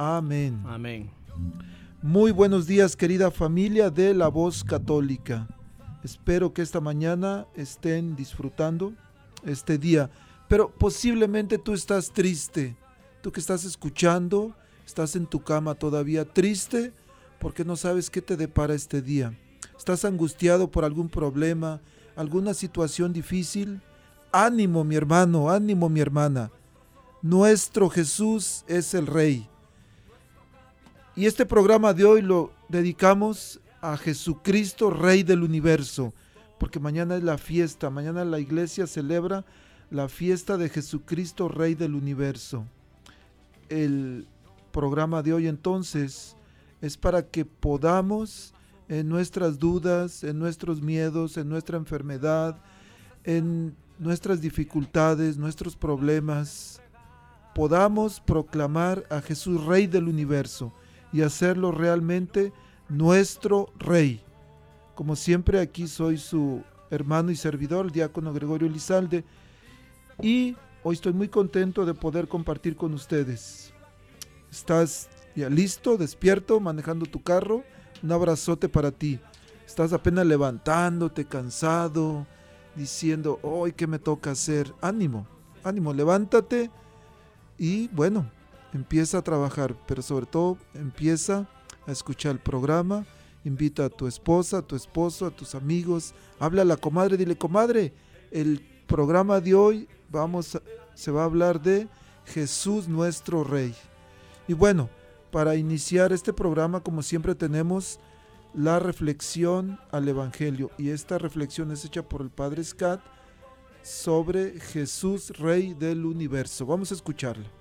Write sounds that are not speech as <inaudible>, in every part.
Amén. Amén. Muy buenos días querida familia de La Voz Católica. Espero que esta mañana estén disfrutando este día, pero posiblemente tú estás triste, tú que estás escuchando, estás en tu cama todavía triste porque no sabes qué te depara este día. Estás angustiado por algún problema, alguna situación difícil. Ánimo mi hermano, ánimo mi hermana. Nuestro Jesús es el Rey y este programa de hoy lo dedicamos a Jesucristo, Rey del universo, porque mañana es la fiesta, mañana la iglesia celebra la fiesta de Jesucristo, Rey del universo. El programa de hoy entonces es para que podamos en nuestras dudas, en nuestros miedos, en nuestra enfermedad, en nuestras dificultades, nuestros problemas, podamos proclamar a Jesús Rey del universo y hacerlo realmente nuestro Rey. Como siempre aquí soy su hermano y servidor, el diácono Gregorio Lizalde, y hoy estoy muy contento de poder compartir con ustedes. ¿Estás ya listo, despierto, manejando tu carro? Un abrazote para ti. Estás apenas levantándote, cansado, diciendo, hoy, ¿qué me toca hacer? Ánimo, ánimo, levántate y bueno, empieza a trabajar, pero sobre todo empieza a escuchar el programa, invita a tu esposa, a tu esposo, a tus amigos, habla a la comadre, dile, comadre, el programa de hoy vamos se va a hablar de Jesús nuestro Rey. Y bueno, para iniciar este programa, como siempre tenemos la reflexión al Evangelio, y esta reflexión es hecha por el Padre Scott sobre Jesús Rey del universo. Vamos a escucharla.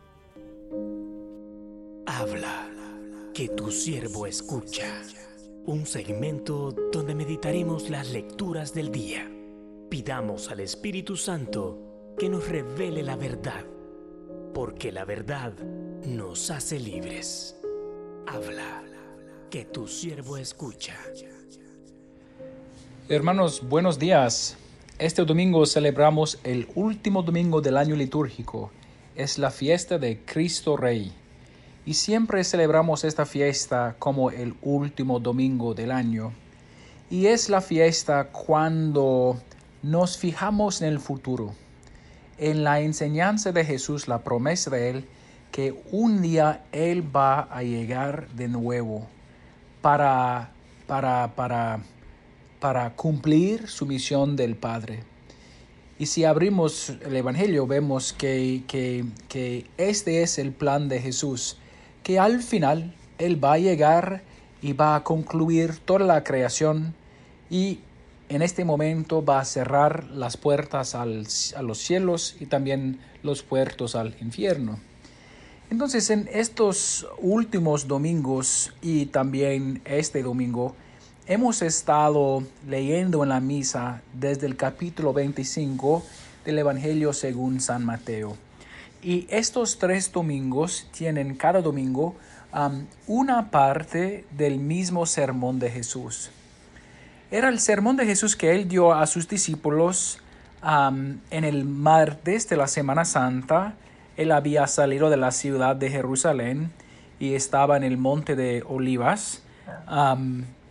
Habla, que tu siervo escucha. Un segmento donde meditaremos las lecturas del día. Pidamos al Espíritu Santo que nos revele la verdad, porque la verdad nos hace libres. Habla, que tu siervo escucha. Hermanos, buenos días. Este domingo celebramos el último domingo del año litúrgico. Es la fiesta de Cristo Rey y siempre celebramos esta fiesta como el último domingo del año. Y es la fiesta cuando nos fijamos en el futuro, en la enseñanza de Jesús, la promesa de Él, que un día Él va a llegar de nuevo para, para, para, para cumplir su misión del Padre. Y si abrimos el Evangelio, vemos que, que, que este es el plan de Jesús que al final Él va a llegar y va a concluir toda la creación y en este momento va a cerrar las puertas a los cielos y también los puertos al infierno. Entonces en estos últimos domingos y también este domingo hemos estado leyendo en la misa desde el capítulo 25 del Evangelio según San Mateo. Y estos tres domingos tienen cada domingo una parte del mismo sermón de Jesús. Era el sermón de Jesús que él dio a sus discípulos en el martes de la Semana Santa. Él había salido de la ciudad de Jerusalén y estaba en el monte de Olivas.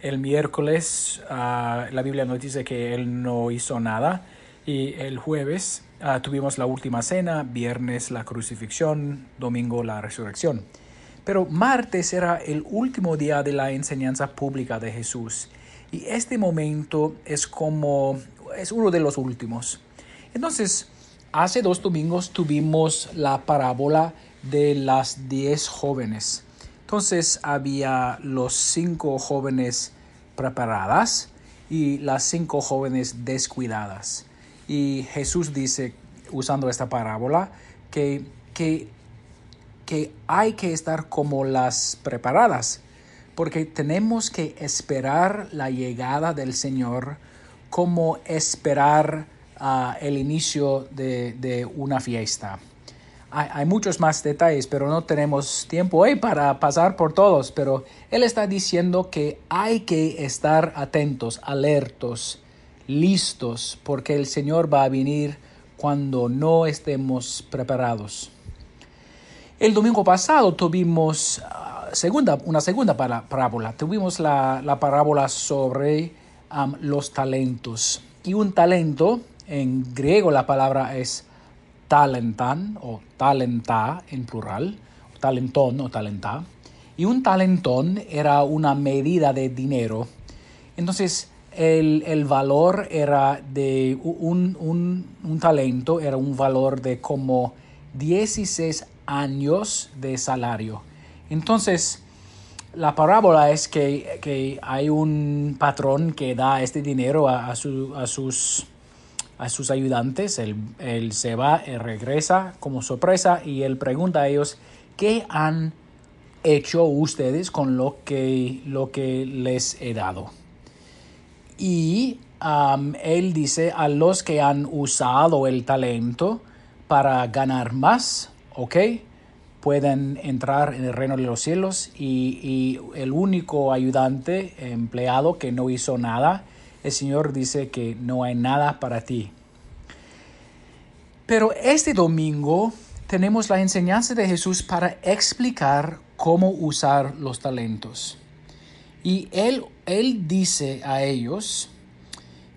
el miércoles ah, la Biblia nos dice que él no hizo nada y el jueves ah, tuvimos la última cena, viernes la crucifixión, domingo la resurrección. Pero martes era el último día de la enseñanza pública de Jesús y este momento es como, es uno de los últimos. Entonces, hace dos domingos tuvimos la parábola de las diez jóvenes. Entonces había los cinco jóvenes preparadas y las cinco jóvenes descuidadas. Y Jesús dice, usando esta parábola, que, que, que hay que estar como las preparadas porque tenemos que esperar la llegada del Señor como esperar ah, el inicio de, una fiesta. Hay, muchos más detalles, pero no tenemos tiempo hoy para pasar por todos, pero Él está diciendo que hay que estar atentos, alertos, listos, porque el Señor va a venir cuando no estemos preparados. El domingo pasado tuvimos segunda, una segunda parábola. Tuvimos la, parábola sobre los talentos. Y un talento, en griego la palabra es talentan o talenta en plural, talentón o talenta. Y un talentón era una medida de dinero. Entonces, el, valor era de un, un, un, talento, era un valor de como 16 años de salario. Entonces, la parábola es que, hay un patrón que da este dinero a, sus, a sus ayudantes. Él, se va, él regresa como sorpresa y él pregunta a ellos, ¿qué han hecho ustedes con lo que, lo que les he dado? Y um, él dice a los que han usado el talento para ganar más, ¿ok? pueden entrar en el reino de los cielos y, el único ayudante, empleado que no hizo nada, el Señor dice que no hay nada para ti. Pero este domingo tenemos la enseñanza de Jesús para explicar cómo usar los talentos. Y Él, él dice a ellos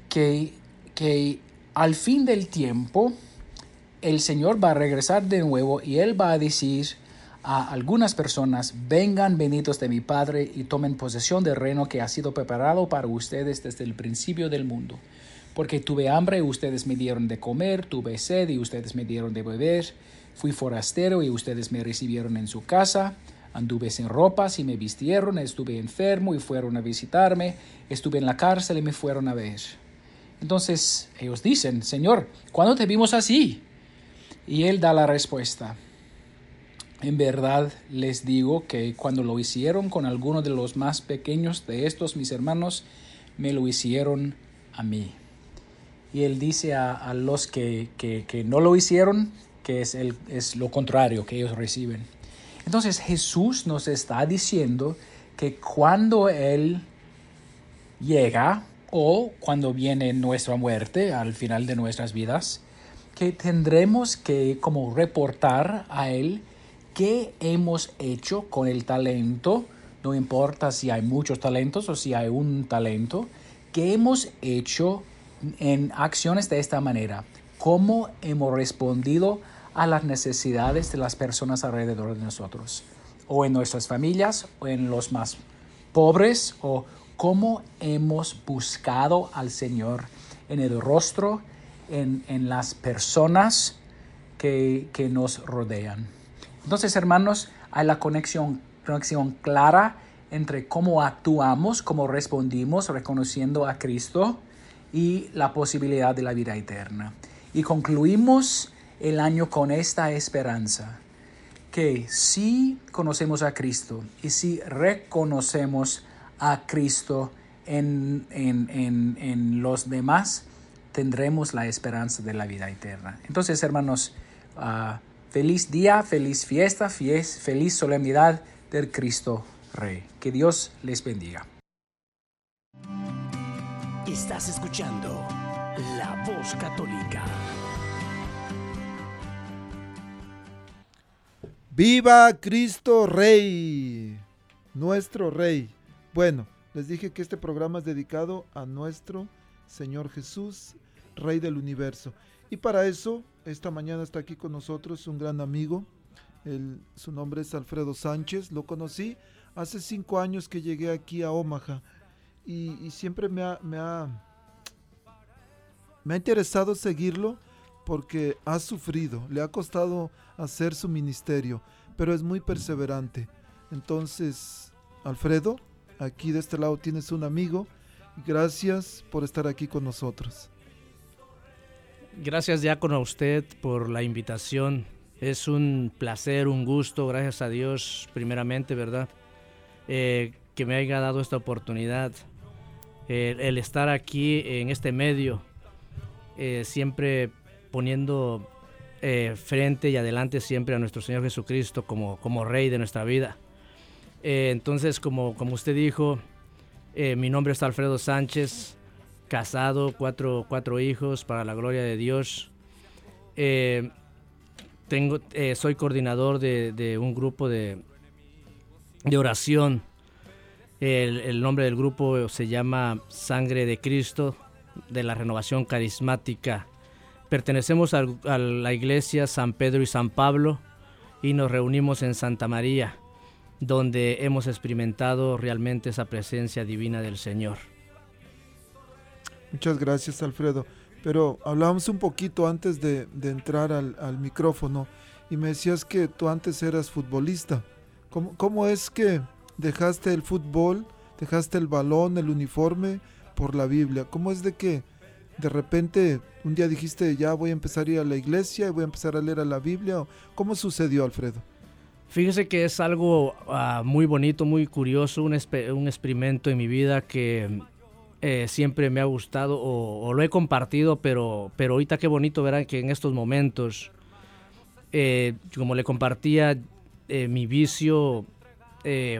que, que al fin del tiempo, el Señor va a regresar de nuevo y Él va a decir a algunas personas, vengan benditos de mi Padre y tomen posesión del reino que ha sido preparado para ustedes desde el principio del mundo. Porque tuve hambre y ustedes me dieron de comer, tuve sed y ustedes me dieron de beber, fui forastero y ustedes me recibieron en su casa, anduve sin ropas y me vistieron, estuve enfermo y fueron a visitarme, estuve en la cárcel y me fueron a ver. Entonces ellos dicen, Señor, ¿cuándo te vimos así? Y él da la respuesta. En verdad les digo que cuando lo hicieron con alguno de los más pequeños de estos mis hermanos, me lo hicieron a mí. Y él dice a, los que, no lo hicieron que es, el, es lo contrario que ellos reciben. Entonces Jesús nos está diciendo que cuando Él llega o cuando viene nuestra muerte al final de nuestras vidas, que tendremos que como reportar a Él qué hemos hecho con el talento, no importa si hay muchos talentos o si hay un talento, qué hemos hecho en acciones de esta manera, cómo hemos respondido a las necesidades de las personas alrededor de nosotros, o en nuestras familias, o en los más pobres, o cómo hemos buscado al Señor en el rostro en, las personas que, nos rodean. Entonces, hermanos, hay la conexión, conexión clara entre cómo actuamos, cómo respondimos reconociendo a Cristo y la posibilidad de la vida eterna. Y concluimos el año con esta esperanza, que si conocemos a Cristo y si reconocemos a Cristo en, en, los demás, tendremos la esperanza de la vida eterna. Entonces, hermanos, ah, feliz día, feliz fiesta, feliz solemnidad del Cristo Rey. Que Dios les bendiga. Estás escuchando La Voz Católica. ¡Viva Cristo Rey! Nuestro Rey. Bueno, les dije que este programa es dedicado a nuestro Señor Jesús, Rey del Universo. Y para eso, esta mañana está aquí con nosotros un gran amigo. su nombre es Alfredo Sánchez. Lo conocí hace cinco años que llegué aquí a Omaha. Y, siempre me ha, me, ha, me ha interesado seguirlo porque ha sufrido, le ha costado hacer su ministerio, pero es muy perseverante. Entonces, Alfredo, Aquí de este lado tienes un amigo. Gracias por estar aquí con nosotros. Gracias con a usted por la invitación. Es un placer, un gusto, gracias a Dios primeramente, ¿verdad? Eh, que me haya dado esta oportunidad. el estar aquí en este medio, eh, siempre poniendo eh, frente y adelante siempre a nuestro Señor Jesucristo como, como Rey de nuestra vida. Eh, entonces, como, como usted dijo, eh, mi nombre es Alfredo Sánchez, casado, cuatro, cuatro hijos, para la gloria de Dios. Tengo, soy coordinador de, un grupo de, de oración. El, nombre del grupo se llama Sangre de Cristo, de la Renovación Carismática. Pertenecemos a la iglesia San Pedro y San Pablo y nos reunimos en Santa María donde hemos experimentado realmente esa presencia divina del Señor. Muchas gracias, Alfredo. Pero hablábamos un poquito antes de, entrar al, micrófono y me decías que tú antes eras futbolista. ¿Cómo, ¿Cómo, es que dejaste el fútbol, dejaste el balón, el uniforme por la Biblia? ¿Cómo es de que de repente un día dijiste ya voy a empezar a ir a la iglesia y voy a empezar a leer a la Biblia? ¿Cómo sucedió, Alfredo? Fíjese que es algo ah, muy bonito, muy curioso, un, experimento en mi vida que eh, siempre me ha gustado o, lo he compartido, pero, pero ahorita qué bonito verán que en estos momentos, eh, como le compartía, eh, mi vicio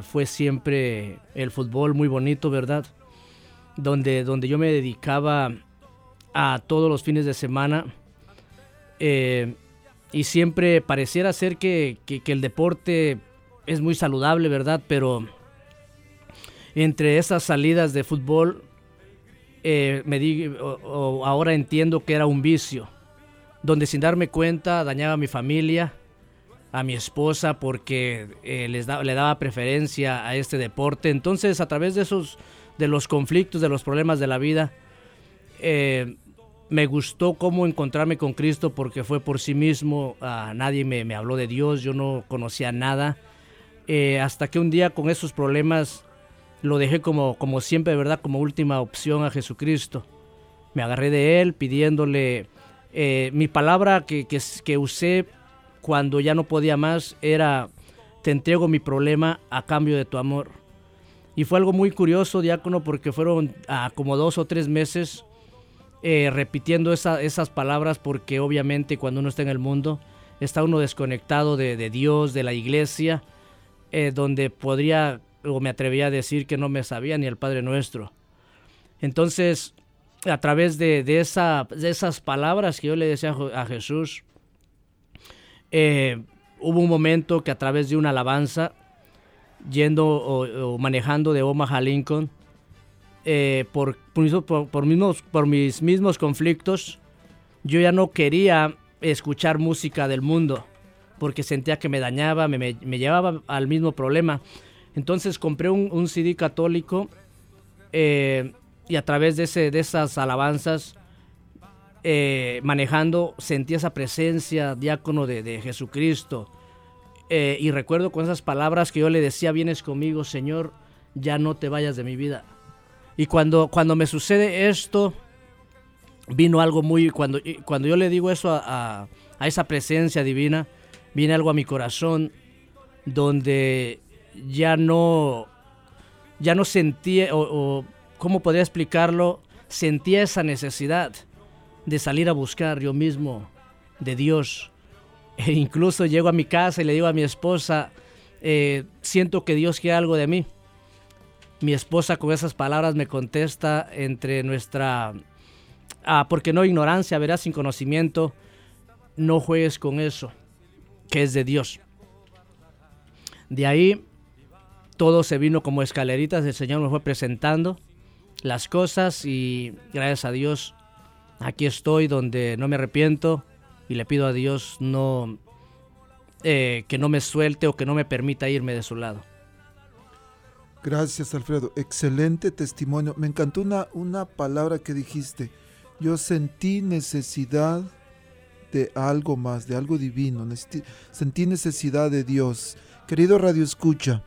fue siempre el fútbol, muy bonito, ¿verdad? Donde, donde yo me dedicaba a todos los fines de semana y siempre pareciera ser que, el deporte es muy saludable, ¿verdad? Pero entre esas salidas de fútbol, eh, me di, ahora entiendo que era un vicio, donde sin darme cuenta dañaba a mi familia, a mi esposa, porque eh, les le daba preferencia a este deporte. Entonces, a través de esos, de los conflictos, de los problemas de la vida, eh, me gustó cómo encontrarme con Cristo porque fue por sí mismo, ah, nadie me, habló de Dios, yo no conocía nada, eh, hasta que un día con esos problemas lo dejé como, como siempre, ¿verdad? Como última opción a Jesucristo. Me agarré de Él pidiéndole, eh, mi palabra que, que, que usé cuando ya no podía más era, te entrego mi problema a cambio de tu amor. Y fue algo muy curioso, diácono, porque fueron ah, como dos o tres meses eh, repitiendo esas palabras porque obviamente cuando uno está en el mundo está uno desconectado de, Dios, de la iglesia, eh, donde podría o me atrevía a decir que no me sabía ni el Padre Nuestro. Entonces, a través de, esa, de esas palabras que yo le decía a Jesús, eh, hubo un momento que a través de una alabanza, yendo o, o manejando de Omaha Lincoln, eh, por, por, mis mismos conflictos, yo ya no quería escuchar música del mundo porque sentía que me dañaba, me, llevaba al mismo problema. Entonces compré un, CD católico eh, y a través de, ese, de esas alabanzas, eh, manejando, sentí esa presencia diácono de Jesucristo. y recuerdo con esas palabras que yo le decía, vienes conmigo, Señor, ya no te vayas de mi vida. Y cuando, cuando me sucede esto, vino algo muy, cuando, cuando yo le digo eso a, a, esa presencia divina, viene algo a mi corazón donde ya no, ya no sentía, o, ¿cómo podría explicarlo? Sentía esa necesidad de salir a buscar yo mismo de Dios. <laughs> E incluso llego a mi casa y le digo a mi esposa, eh, siento que Dios quiere algo de mí. Mi esposa con esas palabras me contesta entre nuestra, ah, porque no ignorancia, verás, sin conocimiento, no juegues con eso, que es de Dios. De ahí todo se vino como escaleritas, el Señor me fue presentando las cosas y gracias a Dios aquí estoy donde no me arrepiento y le pido a Dios no eh, que no me suelte o que no me permita irme de su lado. Gracias, Alfredo. Excelente testimonio. Me encantó una, una palabra que dijiste. Yo sentí necesidad de algo más, de algo divino. sentí necesidad de Dios. Querido Radio Escucha,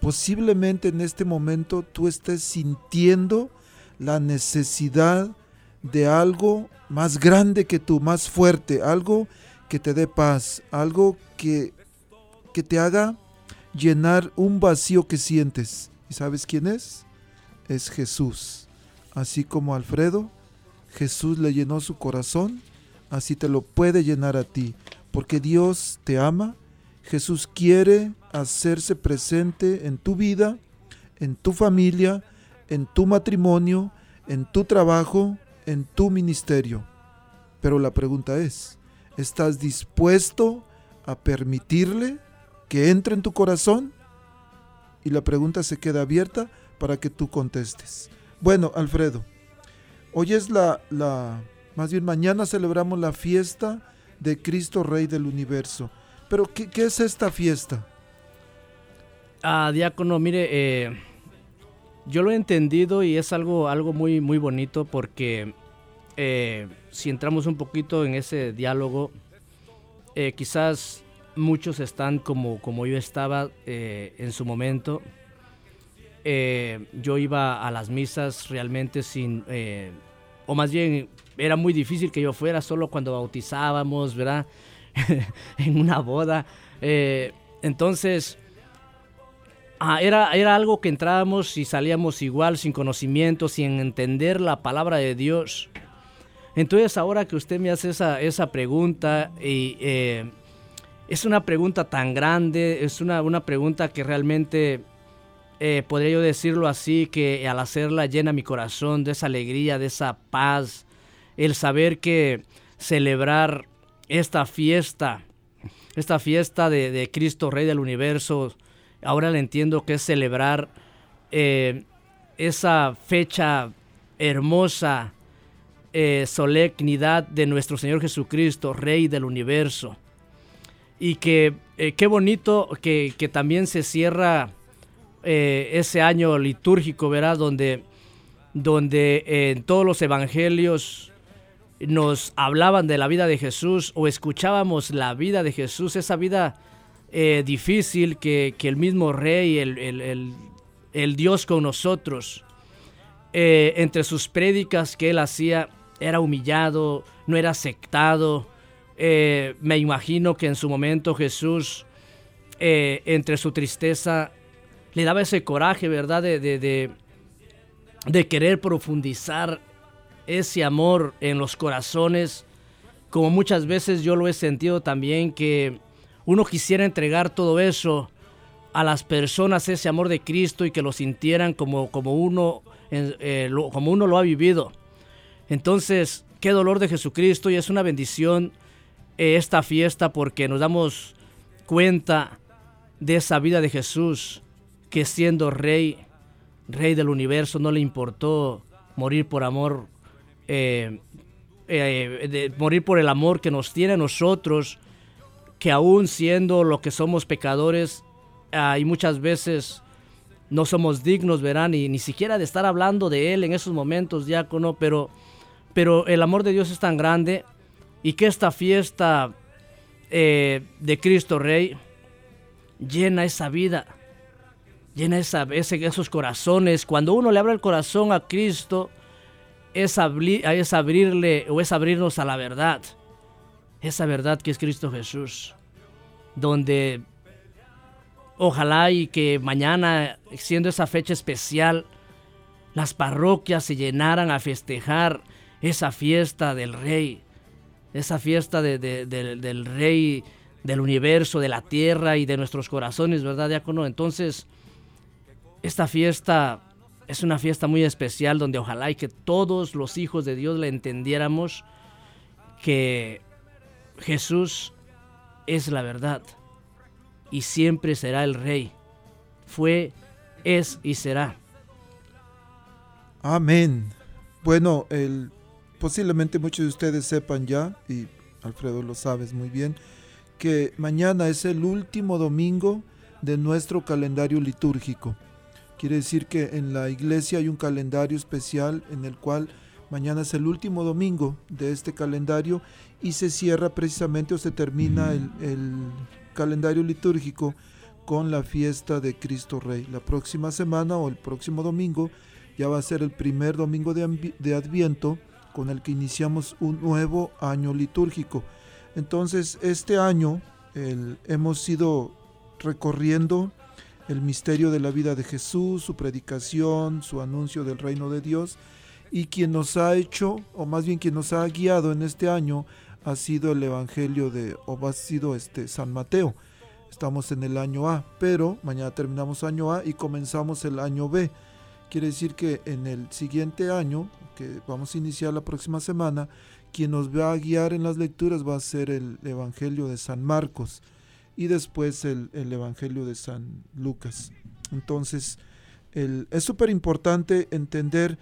posiblemente en este momento tú estés sintiendo la necesidad de algo más grande que tú, más fuerte, algo que te dé paz, algo que, que te haga llenar un vacío que sientes. ¿Y sabes quién es? Es Jesús. Así como Alfredo, Jesús le llenó su corazón, así te lo puede llenar a ti, porque Dios te ama, Jesús quiere hacerse presente en tu vida, en tu familia, en tu matrimonio, en tu trabajo, en tu ministerio. Pero la pregunta es, ¿estás dispuesto a permitirle que entre en tu corazón? Y la pregunta se queda abierta para que tú contestes. Bueno, Alfredo, hoy es la, la, más bien mañana celebramos la fiesta de Cristo Rey del Universo. Pero, ¿qué, es esta fiesta? Ah, diácono, mire, eh, yo lo he entendido y es algo, algo muy, muy bonito porque eh, si entramos un poquito en ese diálogo, eh, quizás muchos están como, como yo estaba eh, en su momento. yo iba a las misas realmente sin, o más bien era muy difícil que yo fuera solo cuando bautizábamos, ¿verdad? <laughs> en una boda. entonces, Ah, era, era algo que entrábamos y salíamos igual, sin conocimiento, sin entender la palabra de Dios. Entonces ahora que usted me hace esa, esa pregunta, y, eh, es una pregunta tan grande, es una, una pregunta que realmente, eh, podría yo decirlo así, que al hacerla llena mi corazón de esa alegría, de esa paz, el saber que celebrar esta fiesta, esta fiesta de, Cristo Rey del Universo, ahora le entiendo que es celebrar eh, esa fecha hermosa, eh, solemnidad de nuestro Señor Jesucristo, Rey del universo. Y que eh, qué bonito que, también se cierra ese año litúrgico, ¿verdad? Donde, donde en todos los evangelios nos hablaban de la vida de Jesús o escuchábamos la vida de Jesús, esa vida eh, difícil que, el mismo rey, el, Dios con nosotros, eh, entre sus prédicas que él hacía, era humillado, no era aceptado. Eh, me imagino que en su momento Jesús, entre su tristeza, le daba ese coraje, ¿verdad? De, querer profundizar ese amor en los corazones, como muchas veces yo lo he sentido también que uno quisiera entregar todo eso a las personas, ese amor de Cristo y que lo sintieran como, como, uno, eh, lo, como uno lo ha vivido. Entonces, qué dolor de Jesucristo y es una bendición eh, esta fiesta porque nos damos cuenta de esa vida de Jesús que siendo rey, rey del universo, no le importó morir por amor, eh, de morir por el amor que nos tiene a nosotros que aún siendo lo que somos pecadores, y muchas veces no somos dignos, verán, y ni siquiera de estar hablando de Él en esos momentos, diácono, pero, pero el amor de Dios es tan grande y que esta fiesta eh, de Cristo Rey llena esa vida, llena esa, esos corazones. Cuando uno le abre el corazón a Cristo, es, es abrirle o es abrirnos a la verdad. Esa verdad que es Cristo Jesús. Donde ojalá y que mañana, siendo esa fecha especial, las parroquias se llenaran a festejar esa fiesta del Rey. Esa fiesta del Rey del universo, de la tierra y de nuestros corazones, ¿verdad, diácono? Entonces, esta fiesta es una fiesta muy especial donde ojalá y que todos los hijos de Dios le entendiéramos que Jesús es la verdad y siempre será el rey. Fue, es y será. Amén. Bueno, el, posiblemente muchos de ustedes sepan ya, y Alfredo lo sabes muy bien, que mañana es el último domingo de nuestro calendario litúrgico. Quiere decir que en la iglesia hay un calendario especial en el cual mañana es el último domingo de este calendario y se cierra precisamente o se termina el, calendario litúrgico con la fiesta de Cristo Rey. La próxima semana o el próximo domingo ya va a ser el primer domingo de, de Adviento con el que iniciamos un nuevo año litúrgico. Entonces este año hemos ido recorriendo el misterio de la vida de Jesús, su predicación, su anuncio del reino de Dios. Y quien nos ha hecho, o más bien quien nos ha guiado en este año, ha sido el Evangelio de, o ha sido este San Mateo. Estamos en el año A, pero mañana terminamos año A y comenzamos el año B. Quiere decir que en el siguiente año, que vamos a iniciar la próxima semana, quien nos va a guiar en las lecturas va a ser el Evangelio de San Marcos y después el, Evangelio de San Lucas. Entonces, es súper importante entender,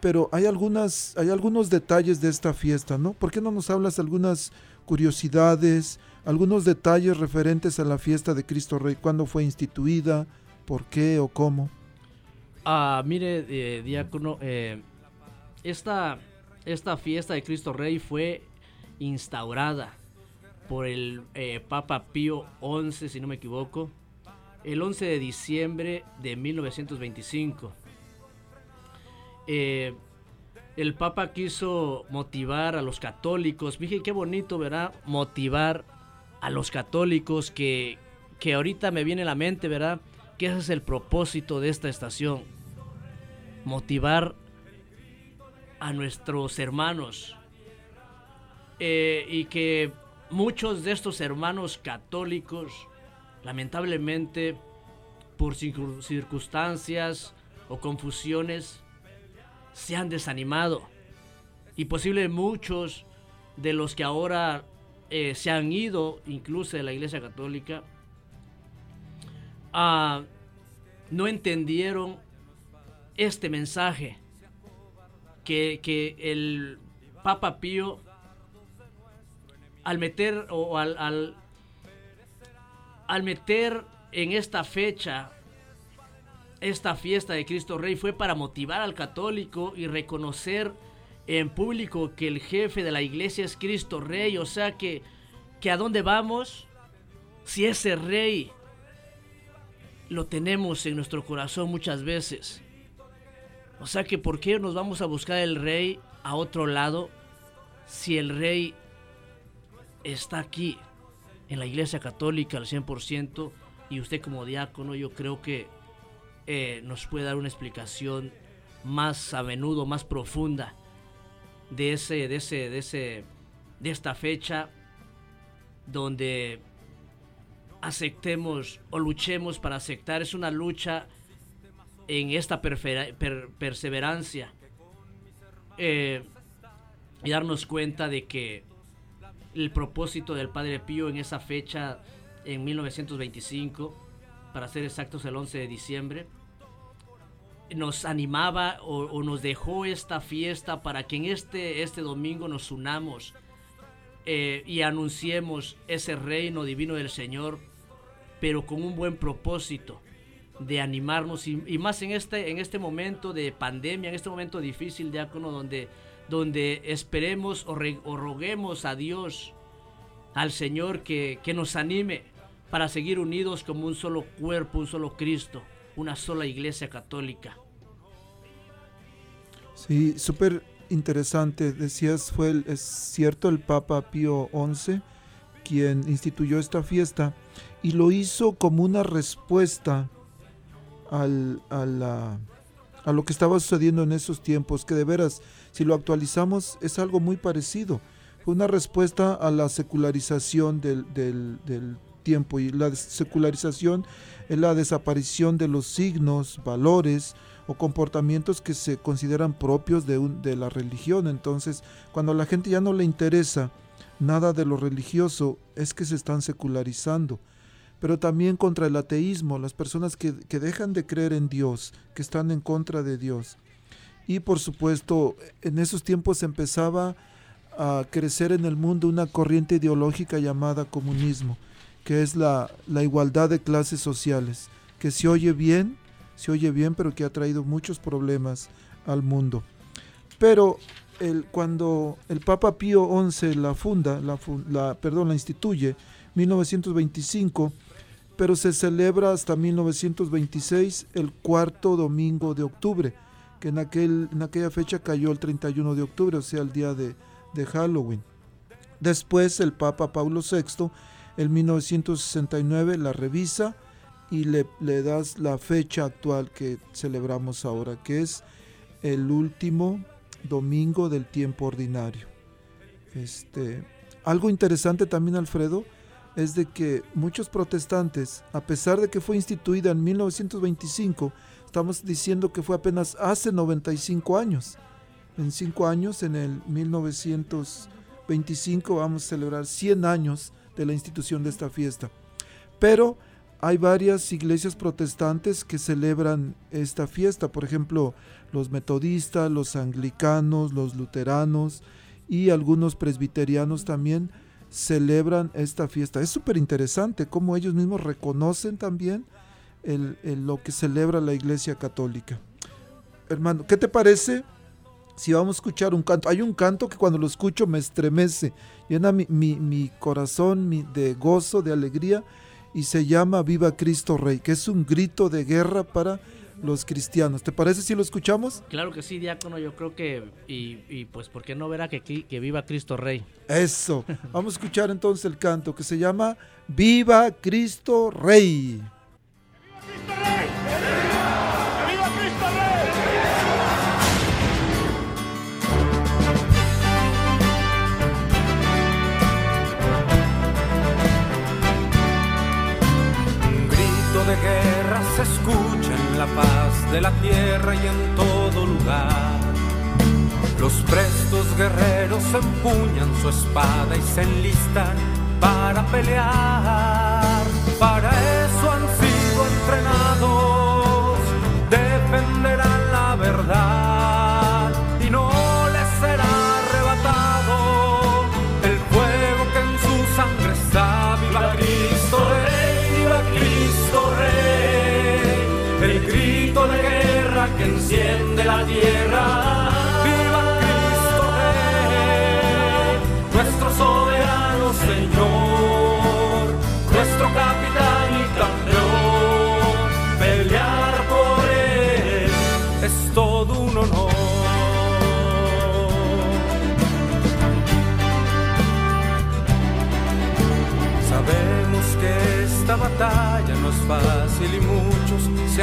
pero hay, algunas, hay algunos detalles de esta fiesta, ¿no? ¿Por qué no nos hablas algunas curiosidades, algunos detalles referentes a la fiesta de Cristo Rey? ¿Cuándo fue instituida? ¿Por qué o cómo? Ah, mire, eh, diácono, eh, esta, esta fiesta de Cristo Rey fue instaurada por el eh, Papa Pío XI, si no me equivoco, el 11 de diciembre de 1925. Eh, el Papa quiso motivar a los católicos, dije qué bonito, ¿verdad? Motivar a los católicos que, que ahorita me viene a la mente, ¿verdad? Que ese es el propósito de esta estación. Motivar a nuestros hermanos. Eh, y que Muchos de estos hermanos católicos, lamentablemente, por circunstancias o confusiones, se han desanimado. Y posible muchos de los que ahora eh, se han ido, incluso de la Iglesia Católica, ah, no entendieron este mensaje que, que el Papa Pío al meter o al, al, meter en esta fecha esta fiesta de Cristo Rey fue para motivar al católico y reconocer en público que el jefe de la iglesia es Cristo Rey. O sea que, que a dónde vamos si ese rey lo tenemos en nuestro corazón muchas veces. O sea que ¿por qué nos vamos a buscar el rey a otro lado si el rey está aquí en la Iglesia Católica al 100% y usted como diácono yo creo que eh, nos puede dar una explicación más a menudo, más profunda de ese, de ese, de ese, de esta fecha donde aceptemos o luchemos para aceptar. Es una lucha en esta perseverancia eh, y darnos cuenta de que el propósito del Padre Pío en esa fecha, en 1925, para ser exactos el 11 de diciembre, nos animaba o, nos dejó esta fiesta para que en este, este domingo nos unamos eh, y anunciemos ese reino divino del Señor, pero con un buen propósito de animarnos y, más en este, en este momento de pandemia, en este momento difícil, diácono, donde donde esperemos o, roguemos a Dios, al Señor, que, que nos anime para seguir unidos como un solo cuerpo, un solo Cristo, una sola iglesia católica. Sí, súper interesante. Decías, fue, es cierto, el Papa Pío XI quien instituyó esta fiesta y lo hizo como una respuesta a, lo que estaba sucediendo en esos tiempos, que de veras, si lo actualizamos, es algo muy parecido. Fue una respuesta a la secularización del, del, del tiempo y la secularización es la desaparición de los signos, valores, o comportamientos que se consideran propios de, un, de la religión. Entonces, cuando a la gente ya no le interesa nada de lo religioso, es que se están secularizando. Pero también contra el ateísmo, las personas que, que dejan de creer en Dios, que están en contra de Dios. Y por supuesto, en esos tiempos empezaba a crecer en el mundo una corriente ideológica llamada comunismo, que es la, la igualdad de clases sociales, que se oye bien, se oye bien, pero que ha traído muchos problemas al mundo. Pero el, cuando el Papa Pío XI la funda, la, la, perdón, la instituye, 1925, pero se celebra hasta 1926 el cuarto domingo de octubre, que en, aquel, en aquella fecha cayó el 31 de octubre, o sea, el día de, Halloween. Después el Papa Paulo VI, en 1969, la revisa y le, le, das la fecha actual que celebramos ahora, que es el último domingo del tiempo ordinario. Este, algo interesante también, Alfredo, es de que muchos protestantes, a pesar de que fue instituida en 1925, estamos diciendo que fue apenas hace 95 años. En cinco años, en el 1925, vamos a celebrar 100 años de la institución de esta fiesta. Pero hay varias iglesias protestantes que celebran esta fiesta, por ejemplo, los metodistas, los anglicanos, los luteranos y algunos presbiterianos también celebran esta fiesta. Es súper interesante cómo ellos mismos reconocen también lo que celebra la iglesia católica. Hermano, ¿qué te parece si vamos a escuchar un canto? Hay un canto que cuando lo escucho me estremece, llena mi, mi, mi corazón mi, de gozo, de alegría y se llama Viva Cristo Rey, que es un grito de guerra para los cristianos. ¿Te parece si lo escuchamos? Claro que sí, diácono, yo creo que, y, y pues, ¿por qué no verá que, que viva Cristo Rey? Eso, vamos a escuchar entonces el canto que se llama Viva Cristo Rey. ¡Viva Cristo Rey! ¡Viva Cristo Rey! Un grito de guerra la paz de la tierra y en todo lugar. Los prestos guerreros empuñan su espada y se enlistan para pelear. Para eso han sido entrenados,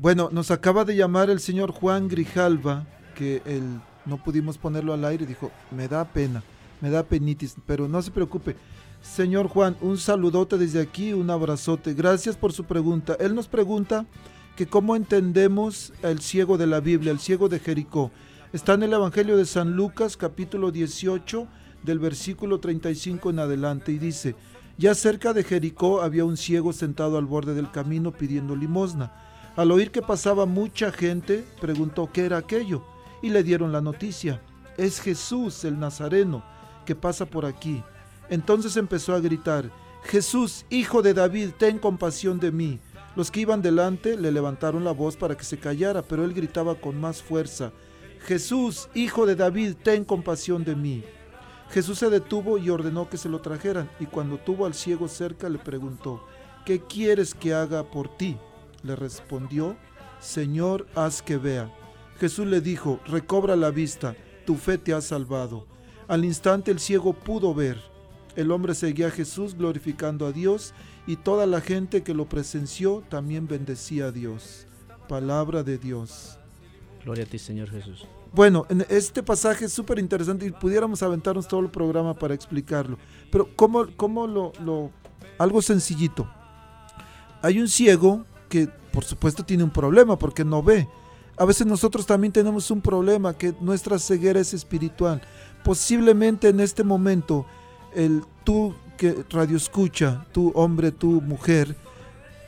Bueno, nos acaba de llamar el señor Juan Grijalva, que él, no pudimos ponerlo al aire, dijo, me da pena, me da penitis, pero no se preocupe. Señor Juan, un saludote desde aquí, un abrazote. Gracias por su pregunta. Él nos pregunta que cómo entendemos el ciego de la Biblia, el ciego de Jericó. Está en el Evangelio de San Lucas, capítulo 18, del versículo 35 en adelante, y dice, ya cerca de Jericó había un ciego sentado al borde del camino pidiendo limosna. Al oír que pasaba mucha gente, preguntó qué era aquello, y le dieron la noticia. Es Jesús el Nazareno, que pasa por aquí. Entonces empezó a gritar, Jesús, hijo de David, ten compasión de mí. Los que iban delante le levantaron la voz para que se callara, pero él gritaba con más fuerza, Jesús, hijo de David, ten compasión de mí. Jesús se detuvo y ordenó que se lo trajeran, y cuando tuvo al ciego cerca le preguntó, ¿qué quieres que haga por ti? Le respondió, Señor, haz que vea. Jesús le dijo, recobra la vista, tu fe te ha salvado. Al instante el ciego pudo ver. El hombre seguía a Jesús glorificando a Dios y toda la gente que lo presenció también bendecía a Dios. Palabra de Dios. Gloria a ti, Señor Jesús. Bueno, en este pasaje es súper interesante y pudiéramos aventarnos todo el programa para explicarlo. Pero ¿cómo, cómo lo, lo... Algo sencillito. Hay un ciego que por supuesto tiene un problema porque no ve. A veces nosotros también tenemos un problema que nuestra ceguera es espiritual. Posiblemente en este momento el tú que radio escucha, tú hombre, tú mujer,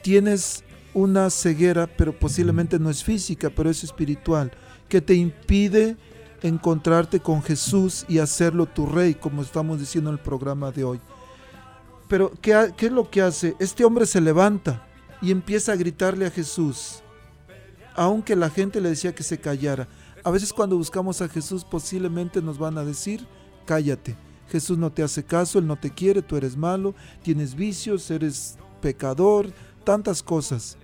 tienes una ceguera, pero posiblemente no es física, pero es espiritual, que te impide encontrarte con Jesús y hacerlo tu rey, como estamos diciendo en el programa de hoy. Pero, ¿qué, qué es lo que hace? Este hombre se levanta y empieza a gritarle a Jesús, aunque la gente le decía que se callara. A veces cuando buscamos a Jesús posiblemente nos van a decir, cállate. Jesús no te hace caso, Él no te quiere, tú eres malo, tienes vicios, eres pecador, tantas cosas.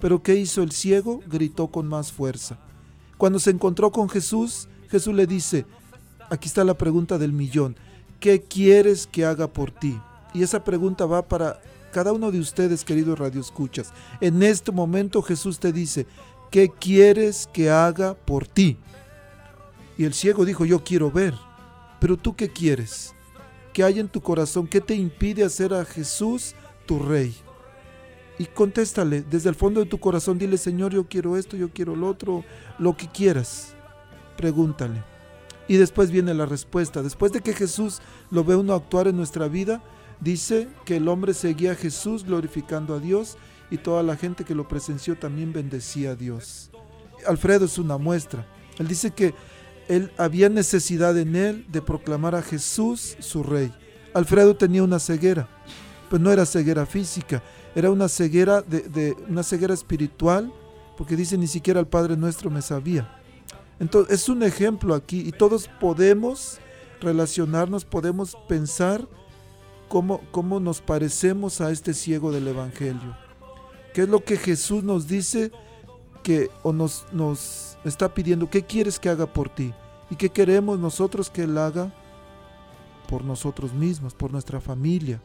Pero ¿qué hizo el ciego? Gritó con más fuerza. Cuando se encontró con Jesús, Jesús le dice, aquí está la pregunta del millón, ¿qué quieres que haga por ti? Y esa pregunta va para cada uno de ustedes, queridos radioescuchas. En este momento Jesús te dice, ¿qué quieres que haga por ti? Y el ciego dijo, yo quiero ver. Pero tú qué quieres? ¿Qué hay en tu corazón? ¿Qué te impide hacer a Jesús tu rey? Y contéstale desde el fondo de tu corazón, dile, Señor, yo quiero esto, yo quiero lo otro, lo que quieras. Pregúntale. Y después viene la respuesta. Después de que Jesús lo ve uno actuar en nuestra vida, dice que el hombre seguía a Jesús glorificando a Dios y toda la gente que lo presenció también bendecía a Dios. Alfredo es una muestra. Él dice que él había necesidad en él de proclamar a Jesús su rey. Alfredo tenía una ceguera, pues no era ceguera física, era una ceguera de, una ceguera espiritual, porque dice ni siquiera el Padre nuestro me sabía. Entonces es un ejemplo aquí y todos podemos relacionarnos, podemos pensar cómo, cómo nos parecemos a este ciego del Evangelio. ¿Qué es lo que Jesús nos dice que o nos, nos está pidiendo, ¿qué quieres que haga por ti? ¿Y qué queremos nosotros que Él haga por nosotros mismos, por nuestra familia,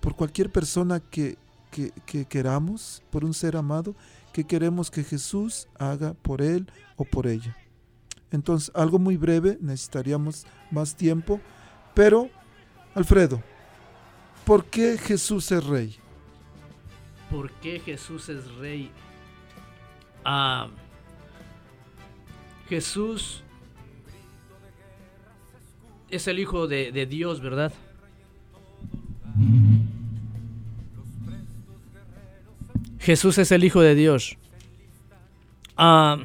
por cualquier persona que, que, que queramos, por un ser amado, que queremos que Jesús haga por Él o por ella? Entonces, algo muy breve, necesitaríamos más tiempo, pero, Alfredo, ¿por qué Jesús es rey? ¿Por qué Jesús es rey? Ah, Jesús es el Hijo de, Dios, ¿verdad? Jesús es el Hijo de Dios. Ah,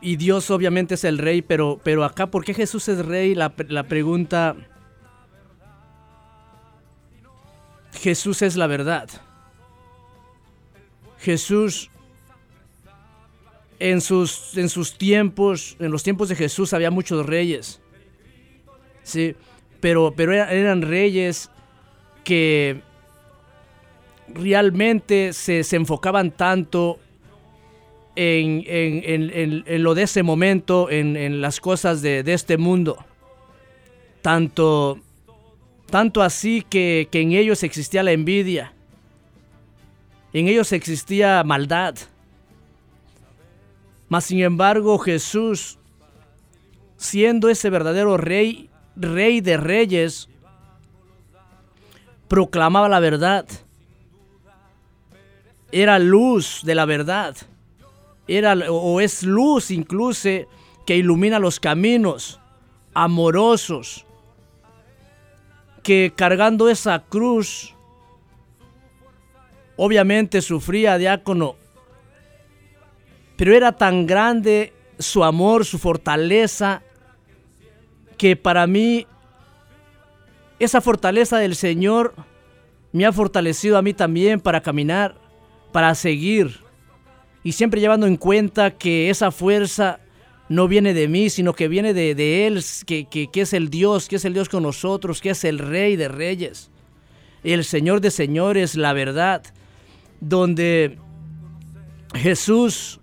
y Dios obviamente es el rey, pero, pero acá, ¿por qué Jesús es rey? La pregunta... Jesús es la verdad. Jesús en sus, en sus tiempos, en los tiempos de Jesús había muchos reyes. Sí, pero, pero eran reyes que realmente se, se enfocaban tanto en, en, en, en, lo de ese momento, en, las cosas de, de, este mundo. Tanto, tanto así que, que en ellos existía la envidia. En ellos existía maldad. Mas sin embargo Jesús, siendo ese verdadero rey, rey de reyes, proclamaba la verdad. Era luz de la verdad era o es luz incluso que ilumina los caminos amorosos que cargando esa cruz obviamente sufría diácono. Pero era tan grande su amor, su fortaleza que para mí esa fortaleza del Señor me ha fortalecido a mí también para caminar, para seguir. Y siempre llevando en cuenta que esa fuerza no viene de mí, sino que viene de, Él, que, que, que, es el Dios, que es el Dios con nosotros, que es el Rey de Reyes, el Señor de Señores, la verdad, donde Jesús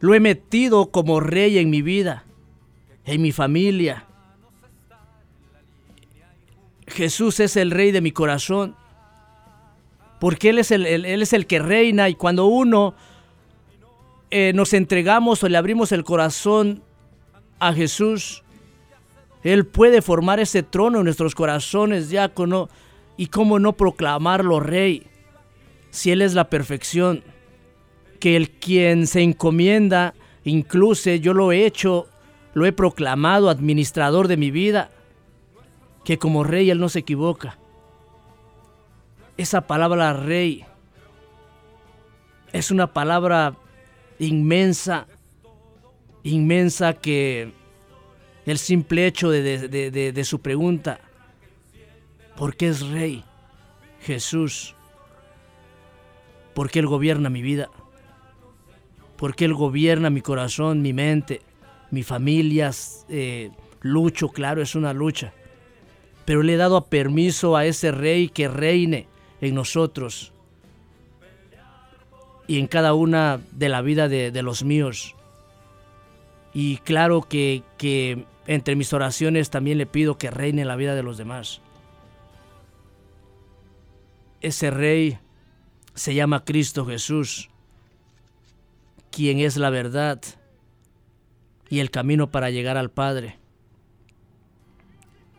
lo he metido como Rey en mi vida, en mi familia. Jesús es el Rey de mi corazón porque Él es el, él, es el que reina y cuando uno eh, nos entregamos o le abrimos el corazón a Jesús, Él puede formar ese trono en nuestros corazones, diácono, y cómo no proclamarlo rey, si Él es la perfección, que el quien se encomienda, incluso yo lo he hecho, lo he proclamado administrador de mi vida, que como rey Él no se equivoca. Esa palabra rey es una palabra inmensa, inmensa que el simple hecho de, su pregunta, ¿por qué es rey? Jesús, ¿por qué Él gobierna mi vida? ¿Por qué Él gobierna mi corazón, mi mente, mi familia? Eh, lucho, claro, es una lucha. Pero le he dado permiso a ese rey que reine en nosotros y en cada una de la vida de, de los míos. Y claro que, que entre mis oraciones también le pido que reine en la vida de los demás. Ese rey se llama Cristo Jesús, quien es la verdad y el camino para llegar al Padre.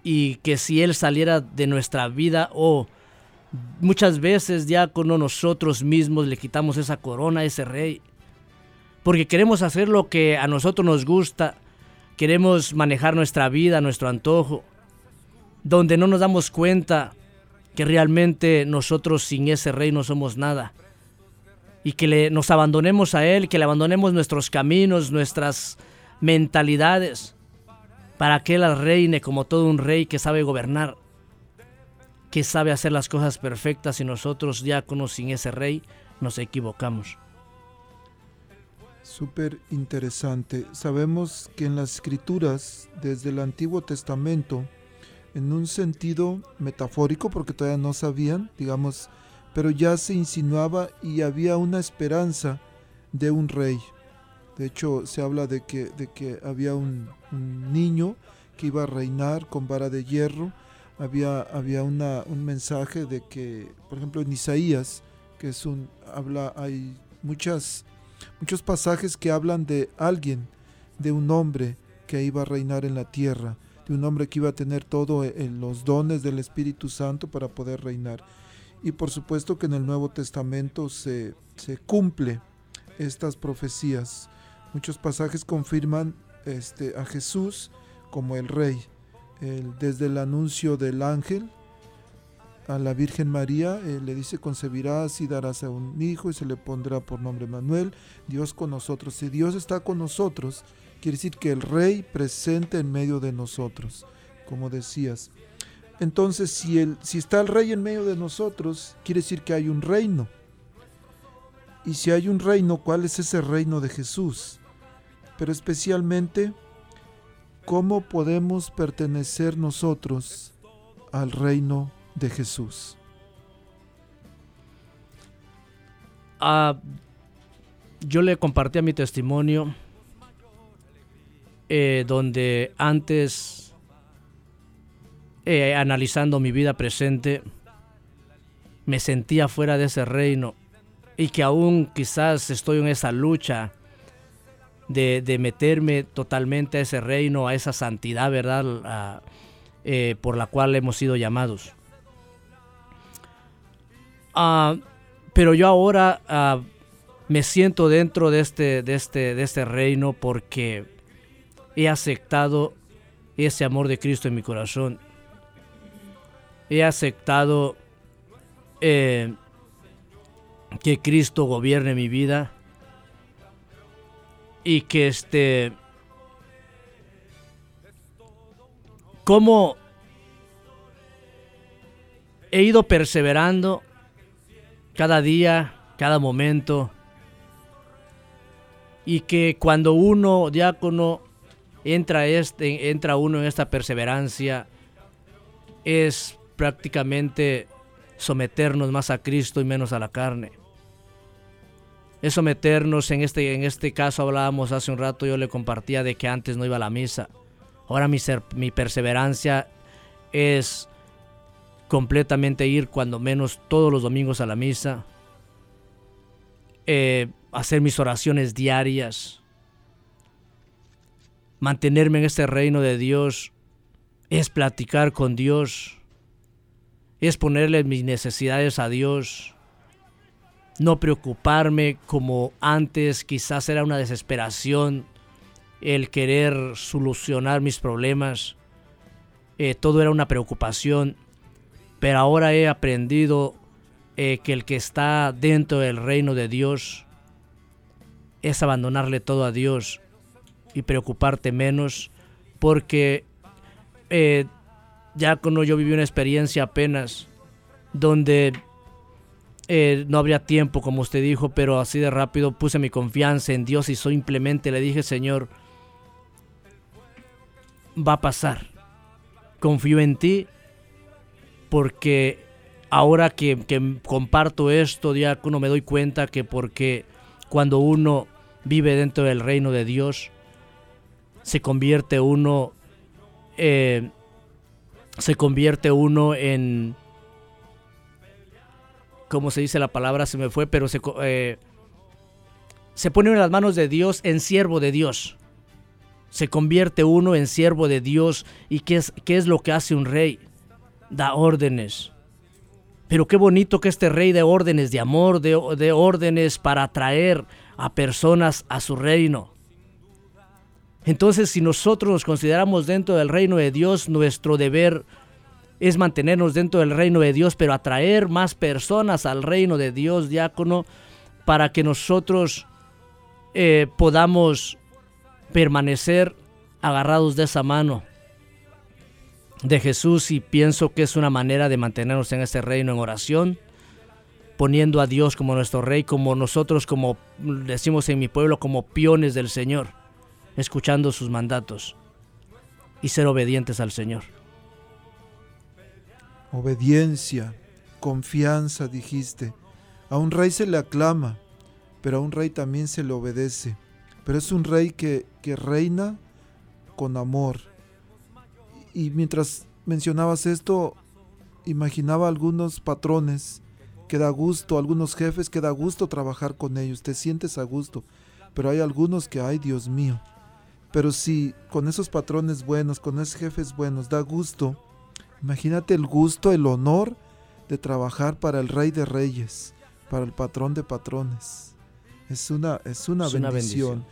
Y que si Él saliera de nuestra vida o oh, Muchas veces con nosotros mismos le quitamos esa corona a ese rey. Porque queremos hacer lo que a nosotros nos gusta. Queremos manejar nuestra vida, nuestro antojo. Donde no nos damos cuenta que realmente nosotros sin ese rey no somos nada. Y que le, nos abandonemos a él, que le abandonemos nuestros caminos, nuestras mentalidades. Para que él reine como todo un rey que sabe gobernar que sabe hacer las cosas perfectas y nosotros, diáconos, sin ese rey, nos equivocamos. Súper interesante. Sabemos que en las escrituras, desde el Antiguo Testamento, en un sentido metafórico, porque todavía no sabían, digamos, pero ya se insinuaba y había una esperanza de un rey. De hecho, se habla de que, de que había un, niño que iba a reinar con vara de hierro. Había, había una, un mensaje de que, por ejemplo, en Isaías, que es un, habla, hay muchas, muchos pasajes que hablan de alguien, de un hombre que iba a reinar en la tierra, de un hombre que iba a tener todos eh, los dones del Espíritu Santo para poder reinar. Y por supuesto que en el Nuevo Testamento se, se cumple estas profecías. Muchos pasajes confirman este, a Jesús como el rey. Desde el anuncio del ángel a la Virgen María, le dice, concebirás y darás a un hijo y se le pondrá por nombre Manuel, Dios con nosotros. Si Dios está con nosotros, quiere decir que el rey presente en medio de nosotros, como decías. Entonces, si, el, si está el rey en medio de nosotros, quiere decir que hay un reino. Y si hay un reino, ¿cuál es ese reino de Jesús? Pero especialmente, ¿cómo podemos pertenecer nosotros al reino de Jesús? Ah, yo le compartí a mi testimonio eh, donde antes, eh, analizando mi vida presente, me sentía fuera de ese reino y que aún quizás estoy en esa lucha de, meterme totalmente a ese reino, a esa santidad, ¿verdad? Eh, por la cual hemos sido llamados. Ah, pero yo ahora ah, me siento dentro de este, de, este, de este reino porque he aceptado ese amor de Cristo en mi corazón. He aceptado eh, que Cristo gobierne mi vida y que este como he ido perseverando cada día, cada momento y que cuando uno diácono entra este entra uno en esta perseverancia es prácticamente someternos más a Cristo y menos a la carne es someternos, en este, en este caso hablábamos hace un rato, yo le compartía de que antes no iba a la misa. Ahora mi, mi perseverancia es completamente ir cuando menos todos los domingos a la misa, eh, hacer mis oraciones diarias, mantenerme en este reino de Dios, es platicar con Dios, es ponerle mis necesidades a Dios no preocuparme como antes, quizás era una desesperación el querer solucionar mis problemas, eh, todo era una preocupación, pero ahora he aprendido eh, que el que está dentro del reino de Dios es abandonarle todo a Dios y preocuparte menos, porque eh, ya cuando yo viví una experiencia apenas donde eh, no habría tiempo, como usted dijo, pero así de rápido puse mi confianza en Dios y simplemente le dije, Señor, va a pasar. Confío en ti porque ahora que, comparto esto, diácono, me doy cuenta que porque cuando uno vive dentro del reino de Dios, se convierte uno, eh, se convierte uno en como se dice la palabra, se me fue, pero se, eh, se pone en las manos de Dios en siervo de Dios. Se convierte uno en siervo de Dios. ¿Y qué es, qué es lo que hace un rey? Da órdenes. Pero qué bonito que este rey de órdenes de amor, de, de órdenes para atraer a personas a su reino. Entonces, si nosotros nos consideramos dentro del reino de Dios, nuestro deber es mantenernos dentro del reino de Dios, pero atraer más personas al reino de Dios, diácono, para que nosotros eh, podamos permanecer agarrados de esa mano de Jesús. Y pienso que es una manera de mantenernos en este reino en oración, poniendo a Dios como nuestro rey, como nosotros, como decimos en mi pueblo, como peones del Señor, escuchando sus mandatos y ser obedientes al Señor obediencia, confianza, dijiste. A un rey se le aclama, pero a un rey también se le obedece. Pero es un rey que, que reina con amor. Y mientras mencionabas esto, imaginaba algunos patrones que da gusto, algunos jefes que da gusto trabajar con ellos, te sientes a gusto. Pero hay algunos que, ay Dios mío. Pero si con esos patrones buenos, con esos jefes buenos, da gusto, imagínate el gusto, el honor de trabajar para el rey de reyes, para el patrón de patrones. Es una, es una, bendición.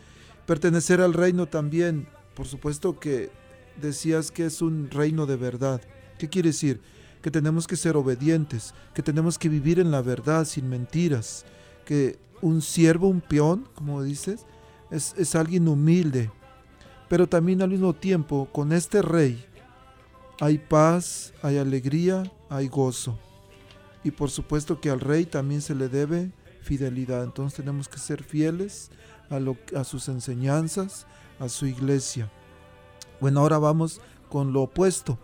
Pertenecer al reino también, por supuesto que decías que es un reino de verdad. ¿Qué quiere decir? Que tenemos que ser obedientes, que tenemos que vivir en la verdad, sin mentiras, que un siervo, un peón, como dices, es, es alguien humilde, pero también al mismo tiempo con este rey hay paz, hay alegría, hay gozo. Y por supuesto que al rey también se le debe fidelidad. Entonces tenemos que ser fieles a, lo, a sus enseñanzas, a su iglesia. Bueno, ahora vamos con lo opuesto.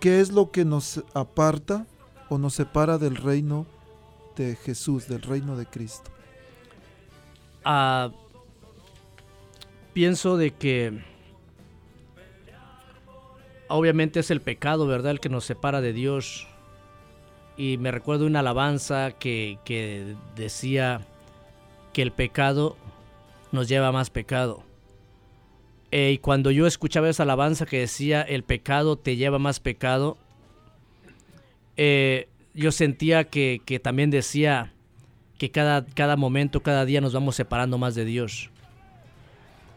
¿Qué es lo que nos aparta o nos separa del reino de Jesús, del reino de Cristo? Ah, pienso de que obviamente es el pecado, ¿verdad? El que nos separa de Dios. Y me recuerdo una alabanza que, que decía que el pecado nos lleva a más pecado. Eh, y cuando yo escuchaba esa alabanza que decía el pecado te lleva a más pecado, eh, yo sentía que, que, también decía que cada, cada momento, cada día nos vamos separando más de Dios.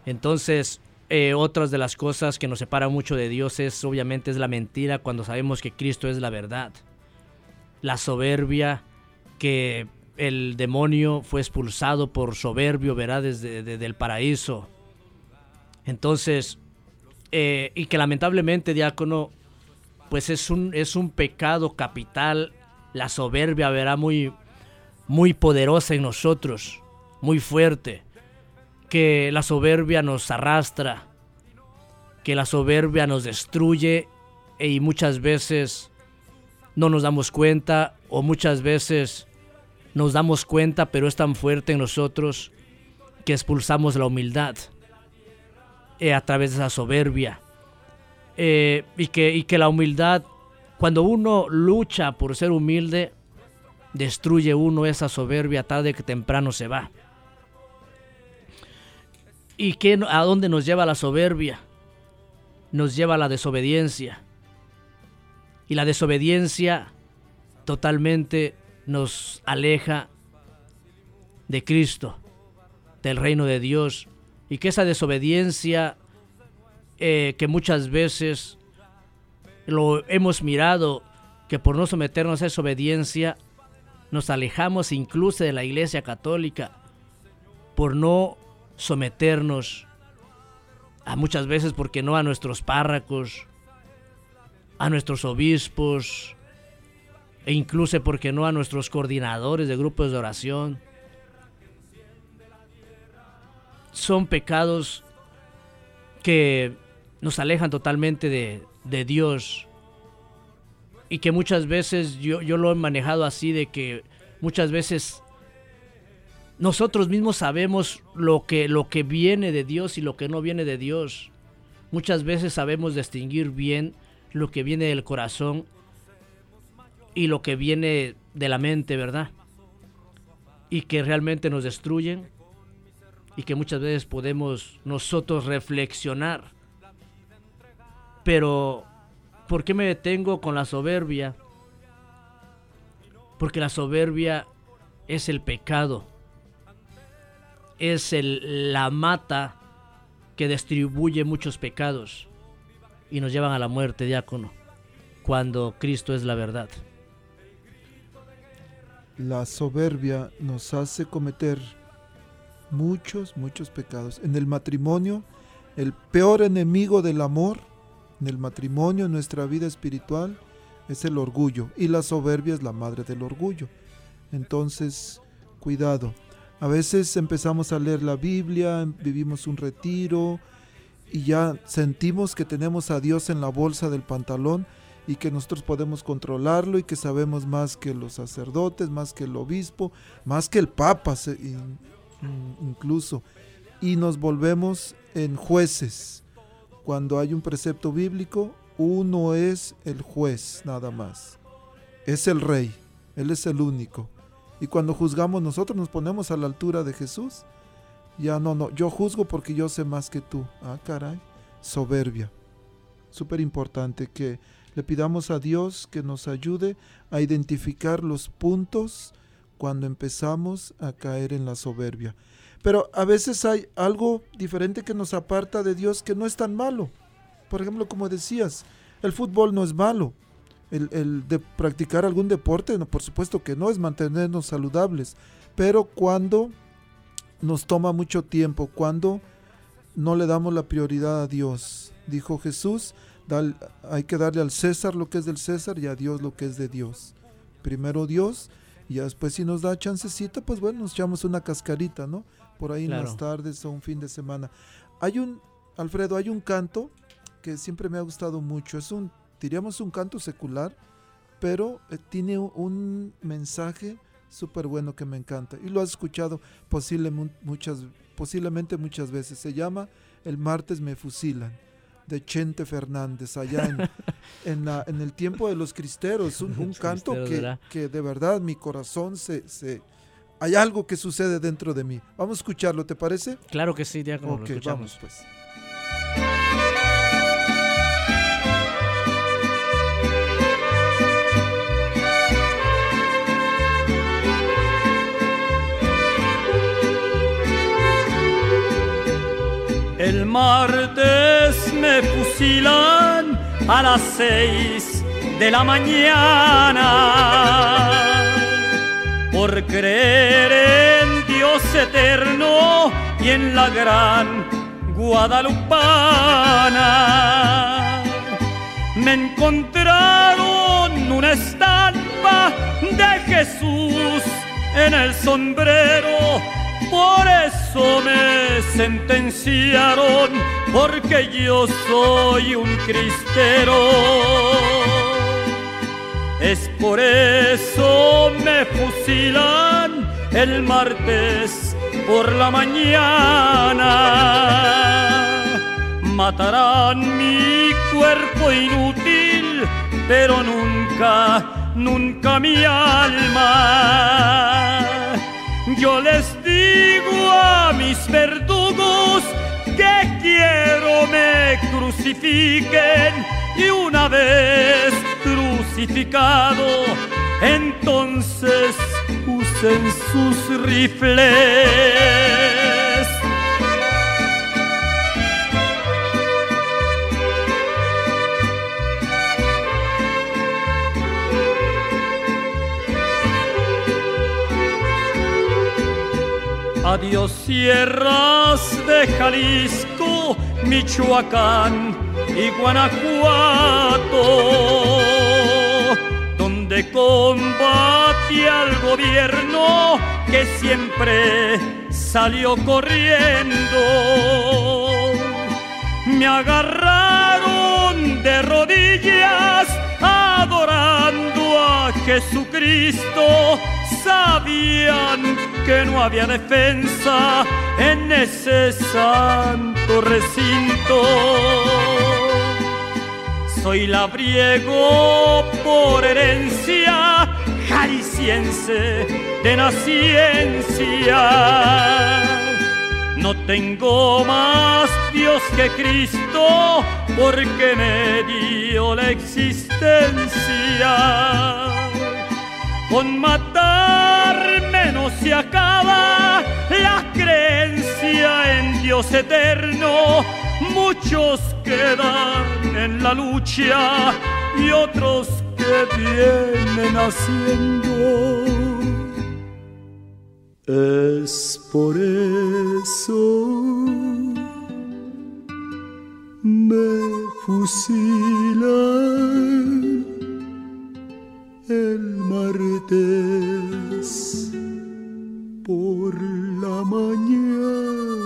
Entonces, eh, otras de las cosas que nos separa mucho de Dios es obviamente es la mentira cuando sabemos que Cristo es la verdad. La soberbia que el demonio fue expulsado por soberbio, verá, desde, el paraíso. Entonces, eh, y que lamentablemente, diácono, pues es un, es un pecado capital. La soberbia, verá, muy, muy poderosa en nosotros, muy fuerte que la soberbia nos arrastra, que la soberbia nos destruye y muchas veces no nos damos cuenta o muchas veces nos damos cuenta pero es tan fuerte en nosotros que expulsamos la humildad eh, a través de esa soberbia eh, y, que, y que la humildad cuando uno lucha por ser humilde destruye uno esa soberbia tarde que temprano se va. ¿Y qué, a dónde nos lleva la soberbia? Nos lleva a la desobediencia. Y la desobediencia totalmente nos aleja de Cristo, del reino de Dios. Y que esa desobediencia eh, que muchas veces lo hemos mirado, que por no someternos a esa obediencia, nos alejamos incluso de la iglesia católica, por no someternos a muchas veces, porque no, a nuestros párracos, a nuestros obispos, e incluso, porque no, a nuestros coordinadores de grupos de oración. Son pecados que nos alejan totalmente de, de Dios y que muchas veces yo, yo lo he manejado así de que muchas veces nosotros mismos sabemos lo que, lo que viene de Dios y lo que no viene de Dios. Muchas veces sabemos distinguir bien lo que viene del corazón y lo que viene de la mente, ¿verdad? Y que realmente nos destruyen y que muchas veces podemos nosotros reflexionar. Pero, ¿por qué me detengo con la soberbia? Porque la soberbia es el pecado es el, la mata que distribuye muchos pecados y nos llevan a la muerte, diácono, cuando Cristo es la verdad. La soberbia nos hace cometer muchos, muchos pecados. En el matrimonio, el peor enemigo del amor, en el matrimonio, en nuestra vida espiritual, es el orgullo. Y la soberbia es la madre del orgullo. Entonces, cuidado. A veces empezamos a leer la Biblia, vivimos un retiro y ya sentimos que tenemos a Dios en la bolsa del pantalón y que nosotros podemos controlarlo y que sabemos más que los sacerdotes, más que el obispo, más que el papa incluso. Y nos volvemos en jueces. Cuando hay un precepto bíblico, uno es el juez nada más. Es el rey, él es el único. Y cuando juzgamos nosotros nos ponemos a la altura de Jesús. Ya no, no, yo juzgo porque yo sé más que tú. Ah, caray, soberbia. Súper importante que le pidamos a Dios que nos ayude a identificar los puntos cuando empezamos a caer en la soberbia. Pero a veces hay algo diferente que nos aparta de Dios que no es tan malo. Por ejemplo, como decías, el fútbol no es malo. El, de practicar algún deporte, no, por supuesto que no, es mantenernos saludables. Pero cuando nos toma mucho tiempo, cuando no le damos la prioridad a Dios, dijo Jesús, hay que darle al César lo que es del César y a Dios lo que es de Dios. Primero Dios y después si nos da chancecita, pues bueno, nos echamos una cascarita, ¿no? Por ahí en las tardes o un fin de semana. Hay un, Alfredo, hay un canto que siempre me ha gustado mucho. Es un, diríamos un canto secular, pero eh, tiene un mensaje súper bueno que me encanta. Y lo has escuchado posiblemente muchas, posiblemente muchas veces. Se llama El martes me fusilan de Chente Fernández, allá en, <laughs> en, la, en el tiempo de los cristeros. Un, un canto que, que, de verdad mi corazón se, se... Hay algo que sucede dentro de mí. Vamos a escucharlo, ¿te parece? Claro que sí, ya como lo escuchamos. Vamos, pues. Martes me fusilan a las seis de la mañana por creer en Dios eterno y en la gran Guadalupana. Me encontraron una estampa de Jesús en el sombrero por eso me sentenciaron, porque yo soy un cristero. Es por eso me fusilan el martes por la mañana. Matarán mi cuerpo inútil, pero nunca, nunca mi alma yo les digo a mis verdugos que quiero me crucifiquen y una vez crucificado, entonces usen sus rifles. Adiós sierras de Jalisco, Michoacán y Guanajuato, donde combate al gobierno que siempre salió corriendo. Me agarraron de rodillas adorando a Jesucristo sabían que no había defensa en ese santo recinto. Soy labriego por herencia jalisciense de naciencia. No tengo más Dios que Cristo porque me dio la existencia con matarme creencia en Dios eterno. Muchos quedan en la lucha y otros que vienen haciendo. Es por eso me fusilan el martes por la mañana.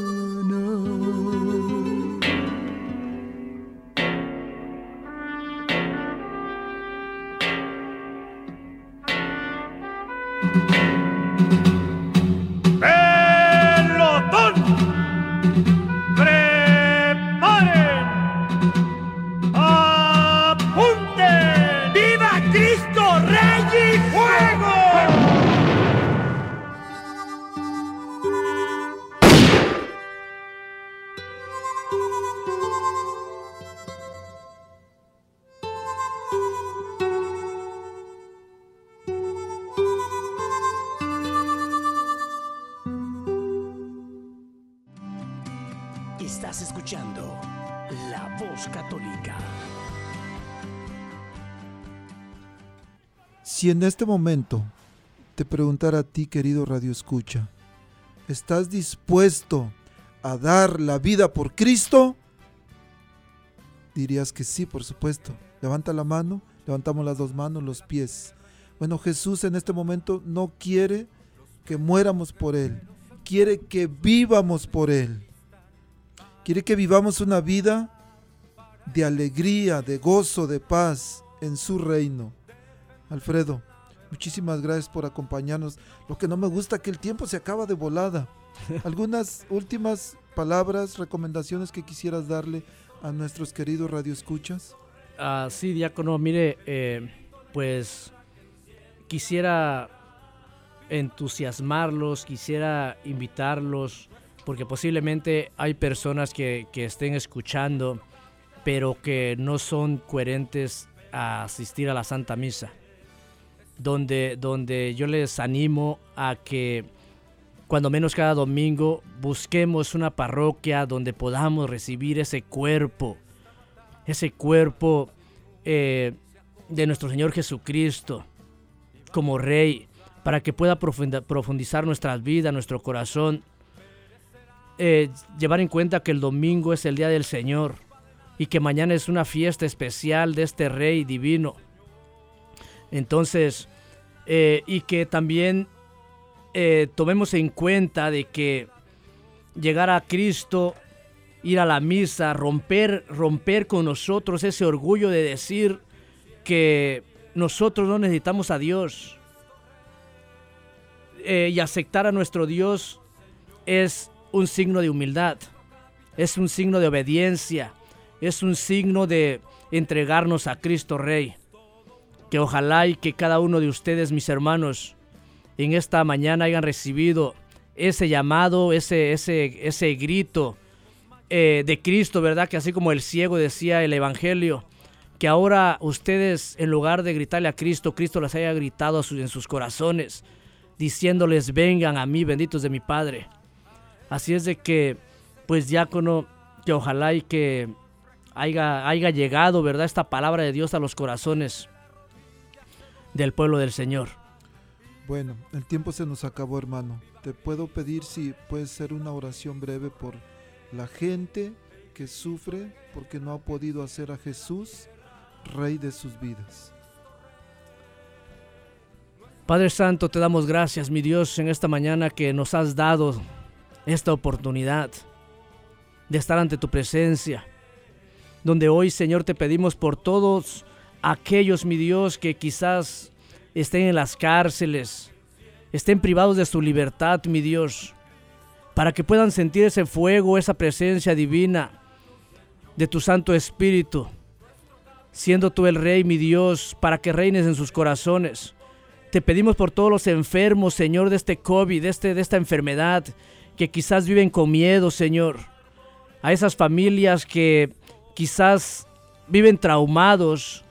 Si en este momento te preguntara a ti, querido Radio Escucha, ¿estás dispuesto a dar la vida por Cristo? Dirías que sí, por supuesto. Levanta la mano, levantamos las dos manos, los pies. Bueno, Jesús en este momento no quiere que muéramos por Él, quiere que vivamos por Él. Quiere que vivamos una vida de alegría, de gozo, de paz en su reino. Alfredo, muchísimas gracias por acompañarnos. Lo que no me gusta es que el tiempo se acaba de volada. <laughs> Algunas últimas palabras, recomendaciones que quisieras darle a nuestros queridos radioescuchas. Ah, sí, diácono, mire, eh, pues quisiera entusiasmarlos, quisiera invitarlos, porque posiblemente hay personas que, que estén escuchando, pero que no son coherentes a asistir a la Santa Misa. Donde, donde yo les animo a que cuando menos cada domingo busquemos una parroquia donde podamos recibir ese cuerpo, ese cuerpo eh, de nuestro Señor Jesucristo como Rey, para que pueda profundizar nuestras vidas, nuestro corazón. Eh, llevar en cuenta que el domingo es el día del Señor y que mañana es una fiesta especial de este Rey divino. Entonces, eh, y que también eh, tomemos en cuenta de que llegar a Cristo, ir a la misa, romper, romper con nosotros ese orgullo de decir que nosotros no necesitamos a Dios. Eh, y aceptar a nuestro Dios es un signo de humildad, es un signo de obediencia, es un signo de entregarnos a Cristo Rey. Que ojalá y que cada uno de ustedes, mis hermanos, en esta mañana hayan recibido ese llamado, ese, ese, ese grito eh, de Cristo, ¿verdad? Que así como el ciego decía el Evangelio, que ahora ustedes, en lugar de gritarle a Cristo, Cristo les haya gritado en sus corazones, diciéndoles, vengan a mí, benditos de mi Padre. Así es de que, pues diácono, que ojalá y que haya, haya llegado, ¿verdad? Esta palabra de Dios a los corazones del pueblo del Señor. Bueno, el tiempo se nos acabó, hermano. Te puedo pedir si puede ser una oración breve por la gente que sufre porque no ha podido hacer a Jesús Rey de sus vidas. Padre Santo, te damos gracias, mi Dios, en esta mañana que nos has dado esta oportunidad de estar ante tu presencia, donde hoy, Señor, te pedimos por todos aquellos, mi Dios, que quizás estén en las cárceles, estén privados de su libertad, mi Dios, para que puedan sentir ese fuego, esa presencia divina de tu Santo Espíritu, siendo tú el Rey, mi Dios, para que reines en sus corazones. Te pedimos por todos los enfermos, Señor, de este COVID, de, este, de esta enfermedad, que quizás viven con miedo, Señor. A esas familias que quizás viven traumados,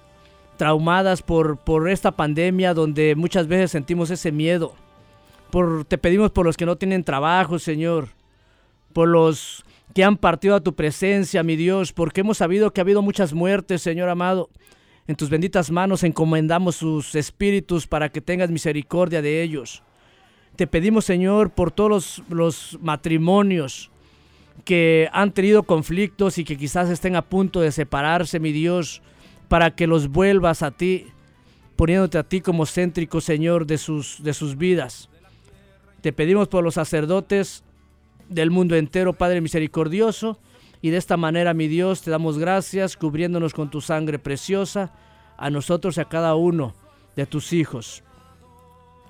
traumadas por, por esta pandemia donde muchas veces sentimos ese miedo. Por, te pedimos por los que no tienen trabajo, Señor. Por los que han partido a tu presencia, mi Dios, porque hemos sabido que ha habido muchas muertes, Señor amado. En tus benditas manos encomendamos sus espíritus para que tengas misericordia de ellos. Te pedimos, Señor, por todos los, los matrimonios que han tenido conflictos y que quizás estén a punto de separarse, mi Dios para que los vuelvas a ti, poniéndote a ti como céntrico, Señor, de sus, de sus vidas. Te pedimos por los sacerdotes del mundo entero, Padre misericordioso, y de esta manera, mi Dios, te damos gracias, cubriéndonos con tu sangre preciosa, a nosotros y a cada uno de tus hijos.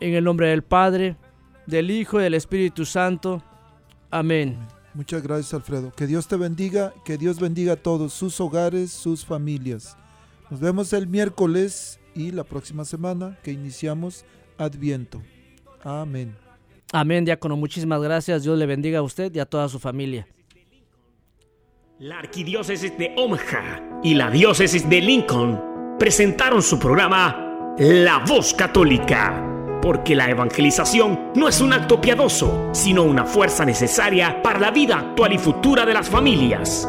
En el nombre del Padre, del Hijo y del Espíritu Santo. Amén. Muchas gracias, Alfredo. Que Dios te bendiga, que Dios bendiga a todos sus hogares, sus familias. Nos vemos el miércoles y la próxima semana que iniciamos Adviento. Amén. Amén, diácono. Muchísimas gracias. Dios le bendiga a usted y a toda su familia. La arquidiócesis de Omaha y la diócesis de Lincoln presentaron su programa La Voz Católica porque la evangelización no es un acto piadoso, sino una fuerza necesaria para la vida actual y futura de las familias.